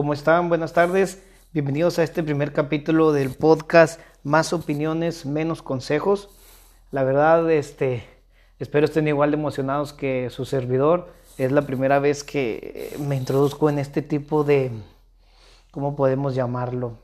¿Cómo están? Buenas tardes. Bienvenidos a este primer capítulo del podcast Más opiniones, menos consejos. La verdad, este, espero estén igual de emocionados que su servidor. Es la primera vez que me introduzco en este tipo de, ¿cómo podemos llamarlo?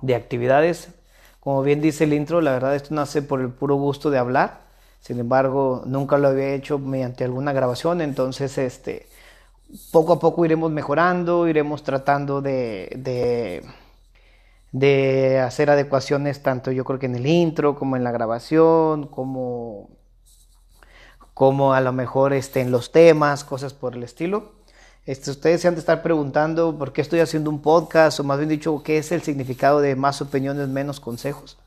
De actividades. Como bien dice el intro, la verdad esto nace por el puro gusto de hablar. Sin embargo, nunca lo había hecho mediante alguna grabación, entonces este poco a poco iremos mejorando, iremos tratando de, de, hacer adecuaciones tanto yo creo que en el intro como en la grabación, como, como a lo mejor este, en los temas, cosas por el estilo. Este, ustedes se han de estar preguntando por qué estoy haciendo un podcast o más bien dicho, qué es el significado de más opiniones, menos consejos.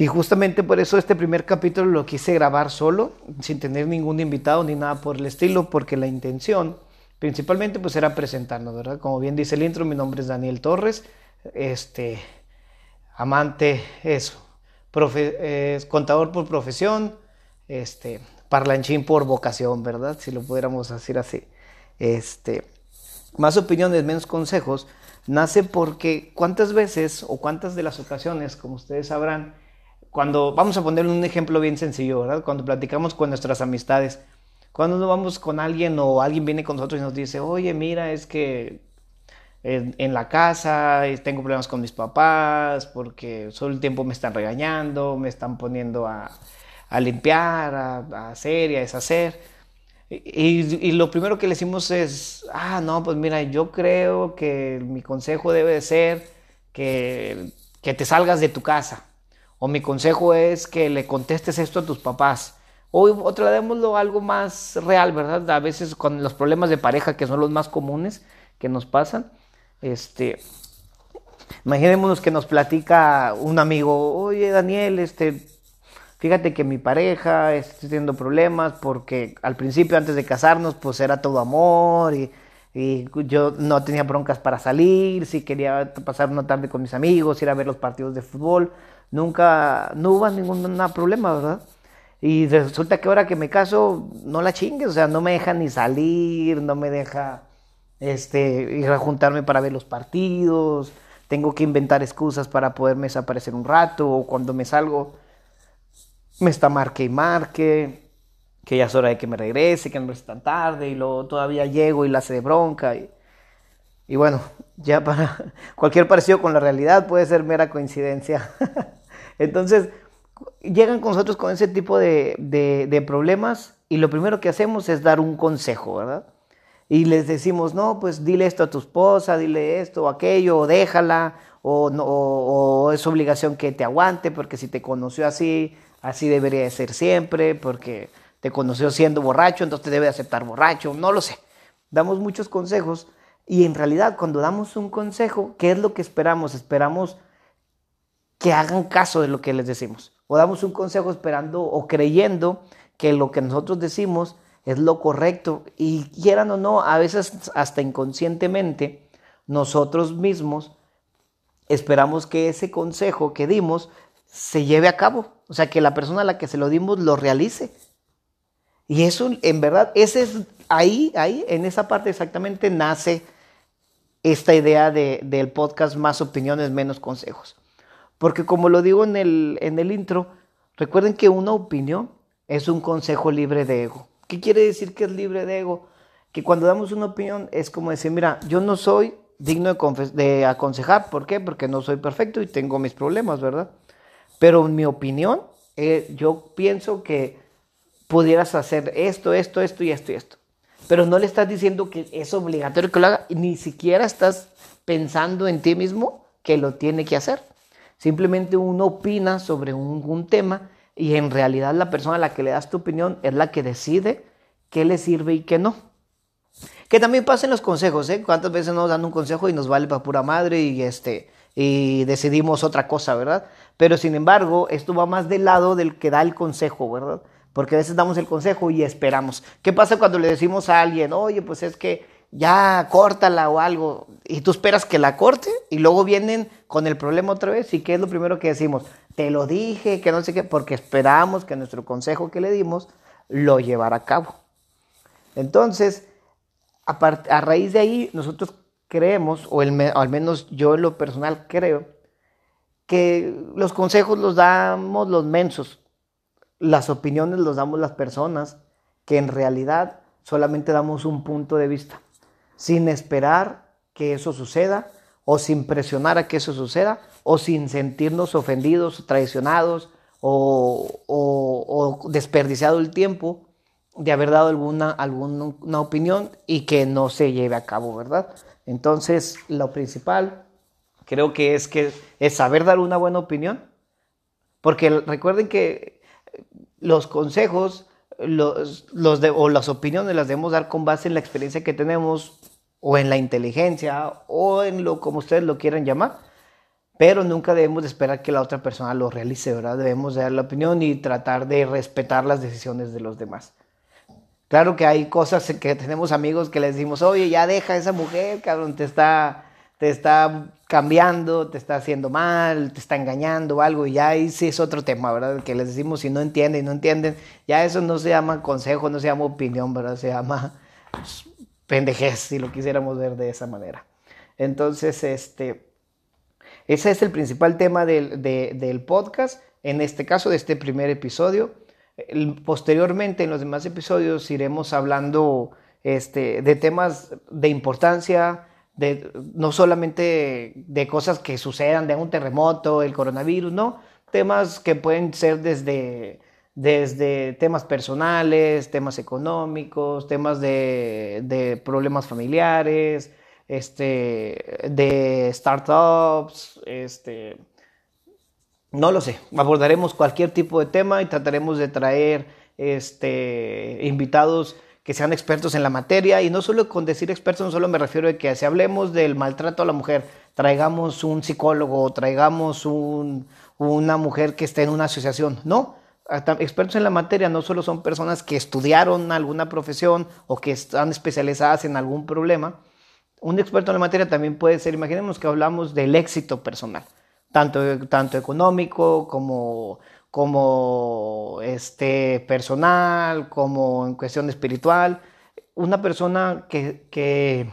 Y justamente por eso este primer capítulo lo quise grabar solo, sin tener ningún invitado ni nada por el estilo, porque la intención principalmente pues era presentarnos, ¿verdad? Como bien dice el intro, mi nombre es Daniel Torres, este, amante, eso, es contador por profesión, este, parlanchín por vocación, ¿verdad? Si lo pudiéramos decir así. Este, más opiniones, menos consejos, nace porque cuántas veces o cuántas de las ocasiones, como ustedes sabrán, cuando, vamos a poner un ejemplo bien sencillo, ¿verdad? Cuando platicamos con nuestras amistades, cuando nos vamos con alguien o alguien viene con nosotros y nos dice, oye, mira, es que en, la casa tengo problemas con mis papás porque todo el tiempo me están regañando, me están poniendo a, limpiar, a, hacer y a deshacer. Y, y, lo primero que le decimos es, ah, no, pues mira, yo creo que mi consejo debe de ser que, que te salgas de tu casa o mi consejo es que le contestes esto a tus papás. O, o tratémoslo algo más real, ¿verdad? A veces con los problemas de pareja, que son los más comunes que nos pasan. Este, imaginémonos que nos platica un amigo, oye Daniel, este, fíjate que mi pareja está teniendo problemas porque al principio, antes de casarnos, pues era todo amor y, y yo no tenía broncas para salir, si quería pasar una tarde con mis amigos, ir a ver los partidos de fútbol nunca, no hubo ningún problema, ¿verdad? Y resulta que ahora que me caso, no la chingues, o sea, no me deja ni salir, no me deja este, ir a juntarme para ver los partidos, tengo que inventar excusas para poderme desaparecer un rato, o cuando me salgo, me está marque y marque, que ya es hora de que me regrese, que no es tan tarde, y luego todavía llego y la hace de bronca. Y, y bueno, ya para cualquier parecido con la realidad puede ser mera coincidencia. Entonces, llegan con nosotros con ese tipo de, problemas y lo primero que hacemos es dar un consejo, ¿verdad? Y les decimos, no, pues dile esto a tu esposa, dile esto o aquello, o déjala, o, no, es obligación que te aguante, porque si te conoció así, así debería de ser siempre, porque te conoció siendo borracho, entonces te debe aceptar borracho, no lo sé. Damos muchos consejos y en realidad cuando damos un consejo, ¿qué es lo que esperamos? Esperamos que hagan caso de lo que les decimos. O damos un consejo esperando o creyendo que lo que nosotros decimos es lo correcto. Y quieran o no, a veces hasta inconscientemente, nosotros mismos esperamos que ese consejo que dimos se lleve a cabo. O sea, que la persona a la que se lo dimos lo realice. Y eso, en verdad, ese es ahí, ahí, en esa parte exactamente nace esta idea de, del podcast Más opiniones, menos consejos. Porque como lo digo en el, en el intro, recuerden que una opinión es un consejo libre de ego. ¿Qué quiere decir que es libre de ego? Que cuando damos una opinión es como decir, mira, yo no soy digno de, aconsejar. ¿Por qué? Porque no soy perfecto y tengo mis problemas, ¿verdad? Pero en mi opinión, eh, yo pienso que pudieras hacer esto, esto, esto y esto y esto. Pero no le estás diciendo que es obligatorio que lo haga, ni siquiera estás pensando en ti mismo que lo tiene que hacer. Simplemente uno opina sobre un, tema y en realidad la persona a la que le das tu opinión es la que decide qué le sirve y qué no. Que también pasen los consejos, ¿eh? ¿Cuántas veces nos dan un consejo y nos vale para pura madre y, este, y decidimos otra cosa, ¿verdad? Pero sin embargo, esto va más del lado del que da el consejo, ¿verdad? Porque a veces damos el consejo y esperamos. ¿Qué pasa cuando le decimos a alguien, oye, pues es que ya córtala o algo, y tú esperas que la corte y luego vienen con el problema otra vez y qué es lo primero que decimos, te lo dije, que no sé qué, porque esperamos que nuestro consejo que le dimos lo llevara a cabo. Entonces, a, a raíz de ahí, nosotros creemos, o al menos yo en lo personal creo, que los consejos los damos los mensos, las opiniones los damos las personas, que en realidad solamente damos un punto de vista, sin esperar que eso suceda, o sin presionar a que eso suceda, o sin sentirnos ofendidos, traicionados, o, o, desperdiciado el tiempo de haber dado alguna, alguna opinión y que no se lleve a cabo, ¿verdad? Entonces, lo principal creo que es que es saber dar una buena opinión, porque recuerden que los consejos los, los de, o las opiniones las debemos dar con base en la experiencia que tenemos o en la inteligencia o en lo como ustedes lo quieran llamar, pero nunca debemos de esperar que la otra persona lo realice, ¿verdad? Debemos dar la opinión y tratar de respetar las decisiones de los demás. Claro que hay cosas que tenemos amigos que les decimos, oye, ya deja a esa mujer, cabrón, te está, te está cambiando, te está haciendo mal, te está engañando algo, y ya ahí sí es otro tema, ¿verdad? Que les decimos si no entienden, no entienden, ya eso no se llama consejo, no se llama opinión, ¿verdad? Se llama pues, pendejez, si lo quisiéramos ver de esa manera. Entonces, este, ese es el principal tema del, del podcast, en este caso, de este primer episodio. Posteriormente, en los demás episodios, iremos hablando este, de temas de importancia, de, no solamente de cosas que sucedan, de un terremoto, el coronavirus, no, temas que pueden ser desde, desde temas personales, temas económicos, temas de, problemas familiares, este, de startups, este, no lo sé, abordaremos cualquier tipo de tema y trataremos de traer este, invitados que sean expertos en la materia. Y no solo con decir expertos, no solo me refiero a que si hablemos del maltrato a la mujer, traigamos un psicólogo, traigamos una mujer que esté en una asociación, no, expertos en la materia no solo son personas que estudiaron alguna profesión o que están especializadas en algún problema, un experto en la materia también puede ser, imaginemos que hablamos del éxito personal tanto, tanto económico como, como este, personal, como en cuestión espiritual. Una persona que, que,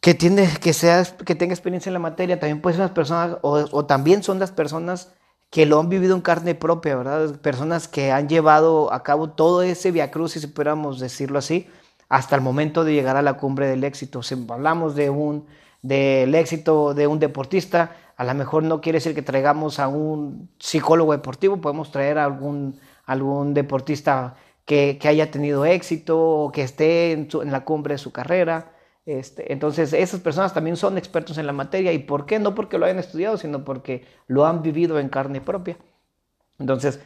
que, tiene, que, sea, que tenga experiencia en la materia también puede ser unas personas, o, o también son las personas que lo han vivido en carne propia, ¿verdad? Personas que han llevado a cabo todo ese viacruz, si pudiéramos decirlo así, hasta el momento de llegar a la cumbre del éxito. Si hablamos de un, del éxito de un deportista, a lo mejor no quiere decir que traigamos a un psicólogo deportivo, podemos traer a algún, algún deportista que, que haya tenido éxito o que esté en, en la cumbre de su carrera. Este, entonces, esas personas también son expertos en la materia. ¿Y por qué? No porque lo hayan estudiado, sino porque lo han vivido en carne propia. Entonces,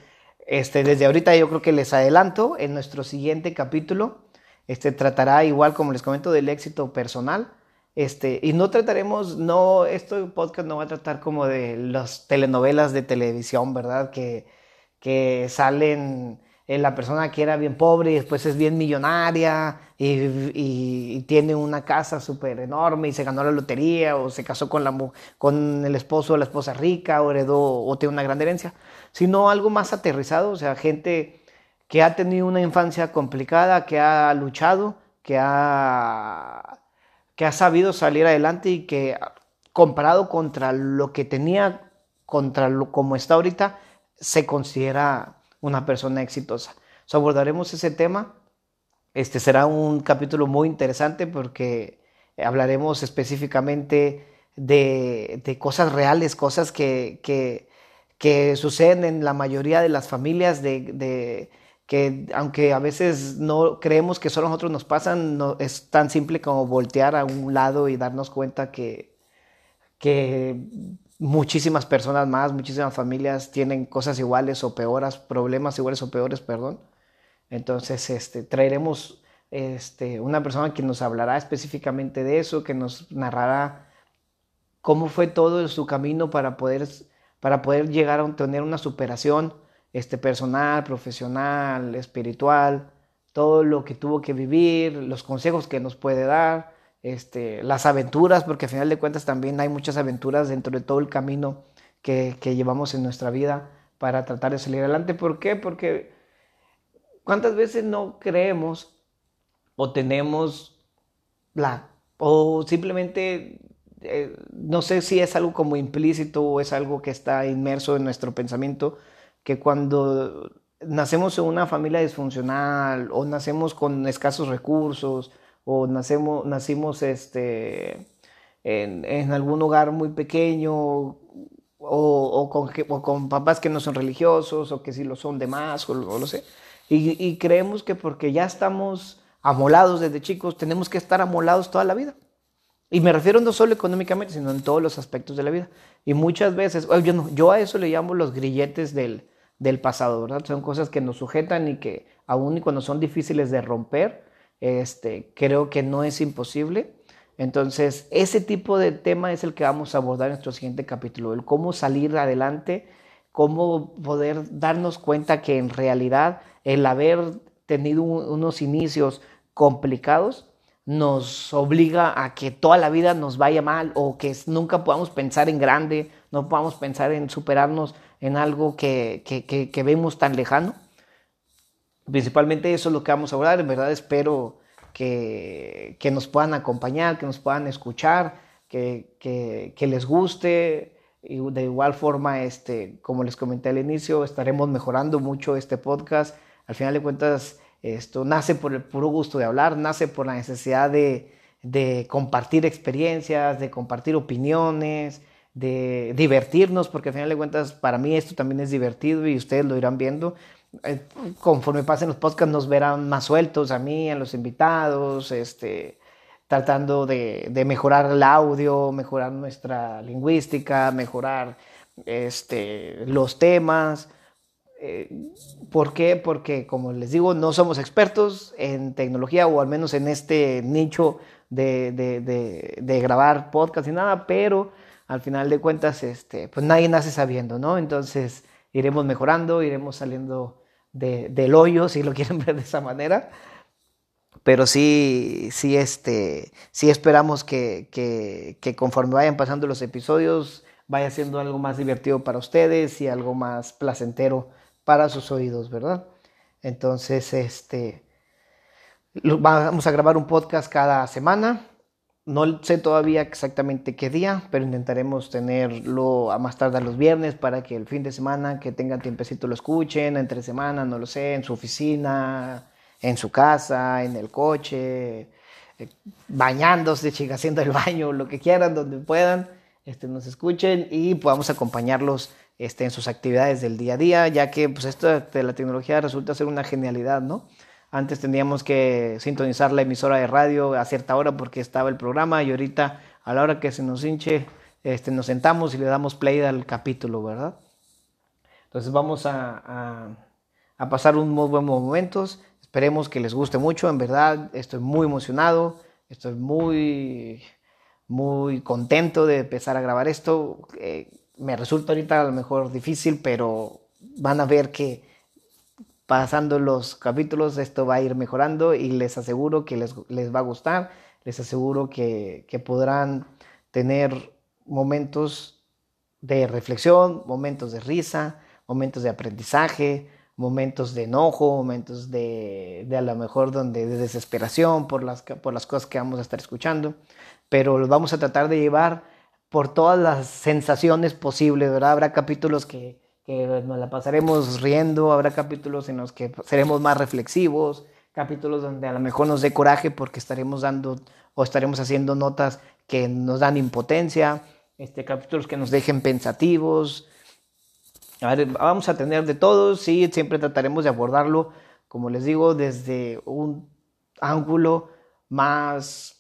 este, desde ahorita yo creo que les adelanto, en nuestro siguiente capítulo, este, tratará igual como les comento del éxito personal este, y no trataremos, no, este podcast no va a tratar como de las telenovelas de televisión, ¿verdad? Que, salen en eh, la persona que era bien pobre y después es bien millonaria y, y, tiene una casa súper enorme y se ganó la lotería o se casó con, la, con el esposo o la esposa rica o heredó o tiene una gran herencia, sino algo más aterrizado, o sea, gente que ha tenido una infancia complicada, que ha luchado, que ha que ha sabido salir adelante y que comparado contra lo que tenía, contra lo como está ahorita, se considera una persona exitosa. abordaremos ese tema. Este será un capítulo muy interesante porque hablaremos específicamente de, cosas reales, cosas que, que, suceden en la mayoría de las familias, de, que aunque a veces no creemos que solo a nosotros nos pasan, no, es tan simple como voltear a un lado y darnos cuenta que, que muchísimas personas más, muchísimas familias tienen cosas iguales o peores, problemas iguales o peores, perdón. Entonces, este, traeremos este, una persona que nos hablará específicamente de eso, que nos narrará cómo fue todo su camino para poder, para poder llegar a tener una superación este, personal, profesional, espiritual, todo lo que tuvo que vivir, los consejos que nos puede dar, este, las aventuras, porque al final de cuentas también hay muchas aventuras dentro de todo el camino que, que llevamos en nuestra vida para tratar de salir adelante. ¿Por qué? Porque ¿cuántas veces no creemos o tenemos la o simplemente eh, no sé si es algo como implícito o es algo que está inmerso en nuestro pensamiento, que cuando nacemos en una familia disfuncional o nacemos con escasos recursos o nacemos, nacimos este, en, algún hogar muy pequeño o, con, con, papás que no son religiosos o que sí lo son de más o, lo sé. Y, creemos que porque ya estamos amolados desde chicos, tenemos que estar amolados toda la vida. Y me refiero no solo económicamente, sino en todos los aspectos de la vida. Y muchas veces, yo, yo a eso le llamo los grilletes del, del pasado, ¿verdad? Son cosas que nos sujetan y que aún y cuando son difíciles de romper, este, creo que no es imposible. Entonces, ese tipo de tema es el que vamos a abordar en nuestro siguiente capítulo, el cómo salir adelante, cómo poder darnos cuenta que en realidad el haber tenido unos inicios complicados nos obliga a que toda la vida nos vaya mal o que nunca podamos pensar en grande, no podamos pensar en superarnos en algo que, que, vemos tan lejano. Principalmente eso es lo que vamos a hablar. En verdad espero que, que nos puedan acompañar, que nos puedan escuchar, que, que, les guste. Y de igual forma, este, como les comenté al inicio, estaremos mejorando mucho este podcast. Al final de cuentas, esto nace por el puro gusto de hablar, nace por la necesidad de, de compartir experiencias, de compartir opiniones, de divertirnos, porque al final de cuentas para mí esto también es divertido y ustedes lo irán viendo. Eh, conforme pasen los podcasts nos verán más sueltos a mí, a los invitados, este, tratando de, mejorar el audio, mejorar nuestra lingüística, mejorar este, los temas. Eh, ¿Por qué? Porque, como les digo, no somos expertos en tecnología o al menos en este nicho de, de, de, de grabar podcast y nada, pero al final de cuentas, este, pues nadie nace sabiendo, ¿no? Entonces iremos mejorando, iremos saliendo del hoyo, si lo quieren ver de esa manera. Pero sí, sí, este, sí esperamos que, que, conforme vayan pasando los episodios, vaya siendo algo más divertido para ustedes y algo más placentero para sus oídos, ¿verdad? Entonces, este, vamos a grabar un podcast cada semana. No sé todavía exactamente qué día, pero intentaremos tenerlo a más tarde los viernes para que el fin de semana que tengan tiempecito lo escuchen, entre semana, no lo sé, en su oficina, en su casa, en el coche, eh, bañándose, chicas, haciendo el baño, lo que quieran, donde puedan, este, nos escuchen y podamos acompañarlos este, en sus actividades del día a día, ya que pues esto de la tecnología resulta ser una genialidad, ¿no? Antes teníamos que sintonizar la emisora de radio a cierta hora porque estaba el programa y ahorita a la hora que se nos hinche, este, nos sentamos y le damos play al capítulo, ¿verdad? Entonces vamos a, a, pasar un muy buen momentos. Esperemos que les guste mucho. En verdad, estoy muy emocionado. Estoy muy, muy contento de empezar a grabar esto. Eh, me resulta ahorita a lo mejor difícil, pero van a ver que pasando los capítulos esto va a ir mejorando y les aseguro que les, les va a gustar, les aseguro que, que, podrán tener momentos de reflexión, momentos de risa, momentos de aprendizaje, momentos de enojo, momentos de, de a lo mejor donde de desesperación por las, por las cosas que vamos a estar escuchando, pero los vamos a tratar de llevar por todas las sensaciones posibles, ¿verdad? Habrá capítulos que, que nos la pasaremos riendo, habrá capítulos en los que seremos más reflexivos, capítulos donde a lo mejor nos dé coraje porque estaremos dando o estaremos haciendo notas que nos dan impotencia, este, capítulos que nos dejen pensativos. A ver, vamos a tener de todo, sí, siempre trataremos de abordarlo, como les digo, desde un ángulo más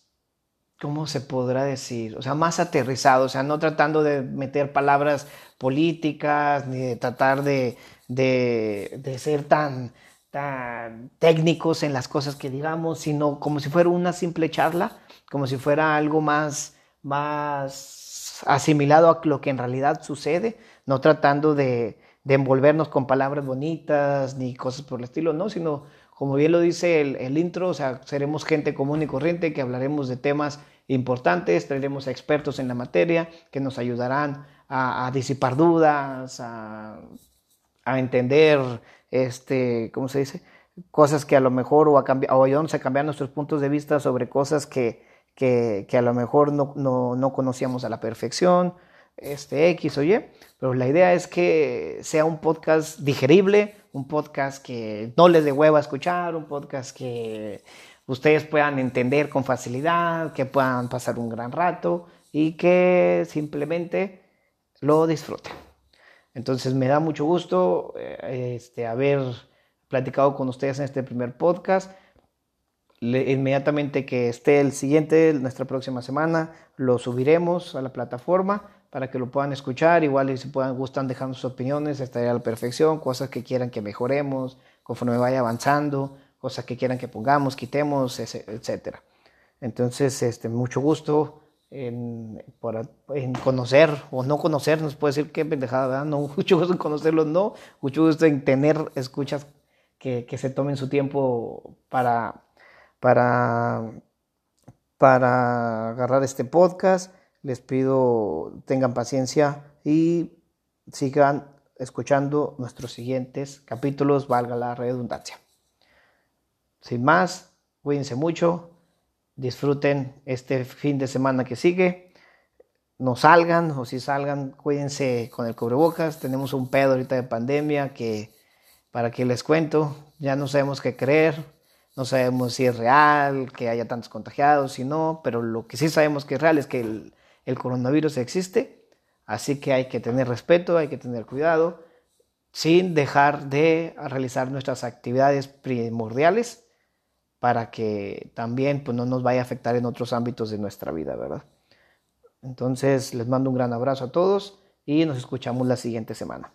¿cómo se podrá decir? O sea, más aterrizado, o sea, no tratando de meter palabras políticas, ni de tratar de, de, ser tan, tan técnicos en las cosas que digamos, sino como si fuera una simple charla, como si fuera algo más, más asimilado a lo que en realidad sucede, no tratando de, de envolvernos con palabras bonitas ni cosas por el estilo, no, sino como bien lo dice el, el, intro, o sea, seremos gente común y corriente que hablaremos de temas importantes, traeremos expertos en la materia que nos ayudarán a, disipar dudas, a, entender, este, ¿cómo se dice? Cosas que a lo mejor o, a o ayudarnos a cambiar nuestros puntos de vista sobre cosas que, que, a lo mejor no, no, conocíamos a la perfección, este X o Y, pero la idea es que sea un podcast digerible, un podcast que no les dé hueva escuchar, un podcast que ustedes puedan entender con facilidad, que puedan pasar un gran rato y que simplemente lo disfruten. Entonces me da mucho gusto eh, este, haber platicado con ustedes en este primer podcast. inmediatamente que esté el siguiente, nuestra próxima semana, lo subiremos a la plataforma para que lo puedan escuchar. Igual si puedan, gustan dejar sus opiniones, estaría a la perfección, cosas que quieran que mejoremos conforme vaya avanzando, cosas que quieran que pongamos, quitemos, etc. Entonces, este, mucho gusto en, conocer o no conocer, nos puede decir qué pendejada, ¿verdad? No, mucho gusto en conocerlos, no, mucho gusto en tener escuchas que, que se tomen su tiempo para, para, para agarrar este podcast. Les pido tengan paciencia y sigan escuchando nuestros siguientes capítulos, valga la redundancia. Sin más, cuídense mucho, disfruten este fin de semana que sigue. No salgan, o si salgan, cuídense con el cubrebocas. Tenemos un pedo ahorita de pandemia que, para que les cuento, ya no sabemos qué creer, no sabemos si es real, que haya tantos contagiados, si no, pero lo que sí sabemos que es real es que el, el coronavirus existe, así que hay que tener respeto, hay que tener cuidado, sin dejar de realizar nuestras actividades primordiales para que también pues, no nos vaya a afectar en otros ámbitos de nuestra vida, ¿verdad? Entonces les mando un gran abrazo a todos y nos escuchamos la siguiente semana.